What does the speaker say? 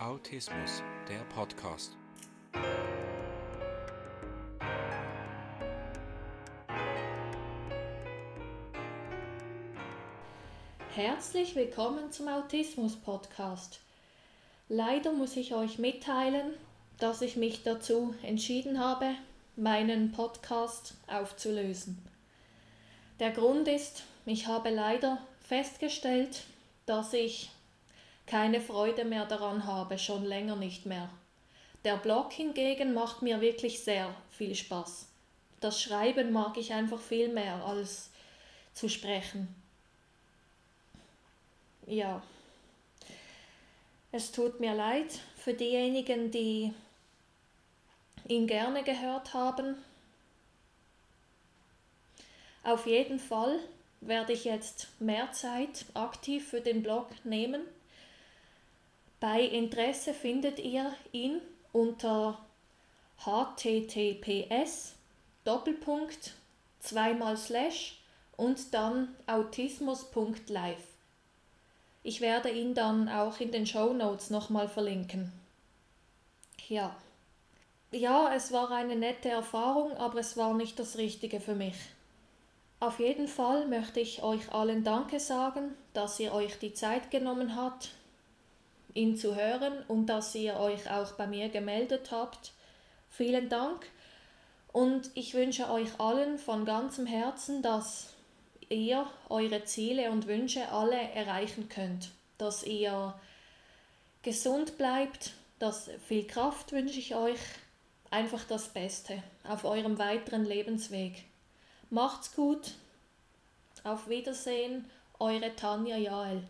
Autismus, der Podcast. Herzlich willkommen zum Autismus Podcast. Leider muss ich euch mitteilen, dass ich mich dazu entschieden habe, meinen Podcast aufzulösen. Der Grund ist, ich habe leider festgestellt, dass ich keine Freude mehr daran habe, schon länger nicht mehr. Der Blog hingegen macht mir wirklich sehr viel Spaß. Das Schreiben mag ich einfach viel mehr als zu sprechen. Ja, es tut mir leid für diejenigen, die ihn gerne gehört haben. Auf jeden Fall werde ich jetzt mehr Zeit aktiv für den Blog nehmen. Bei Interesse findet ihr ihn unter https Doppelpunkt zweimal Slash und dann autismus.live. Ich werde ihn dann auch in den Show Notes nochmal verlinken. Ja. Ja, es war eine nette Erfahrung, aber es war nicht das Richtige für mich. Auf jeden Fall möchte ich euch allen Danke sagen, dass ihr euch die Zeit genommen habt, ihn zu hören und dass ihr euch auch bei mir gemeldet habt. Vielen Dank und ich wünsche euch allen von ganzem Herzen, dass ihr eure Ziele und Wünsche alle erreichen könnt, dass ihr gesund bleibt, dass viel Kraft wünsche ich euch, einfach das Beste auf eurem weiteren Lebensweg. Macht's gut, auf Wiedersehen, eure Tanja Jael.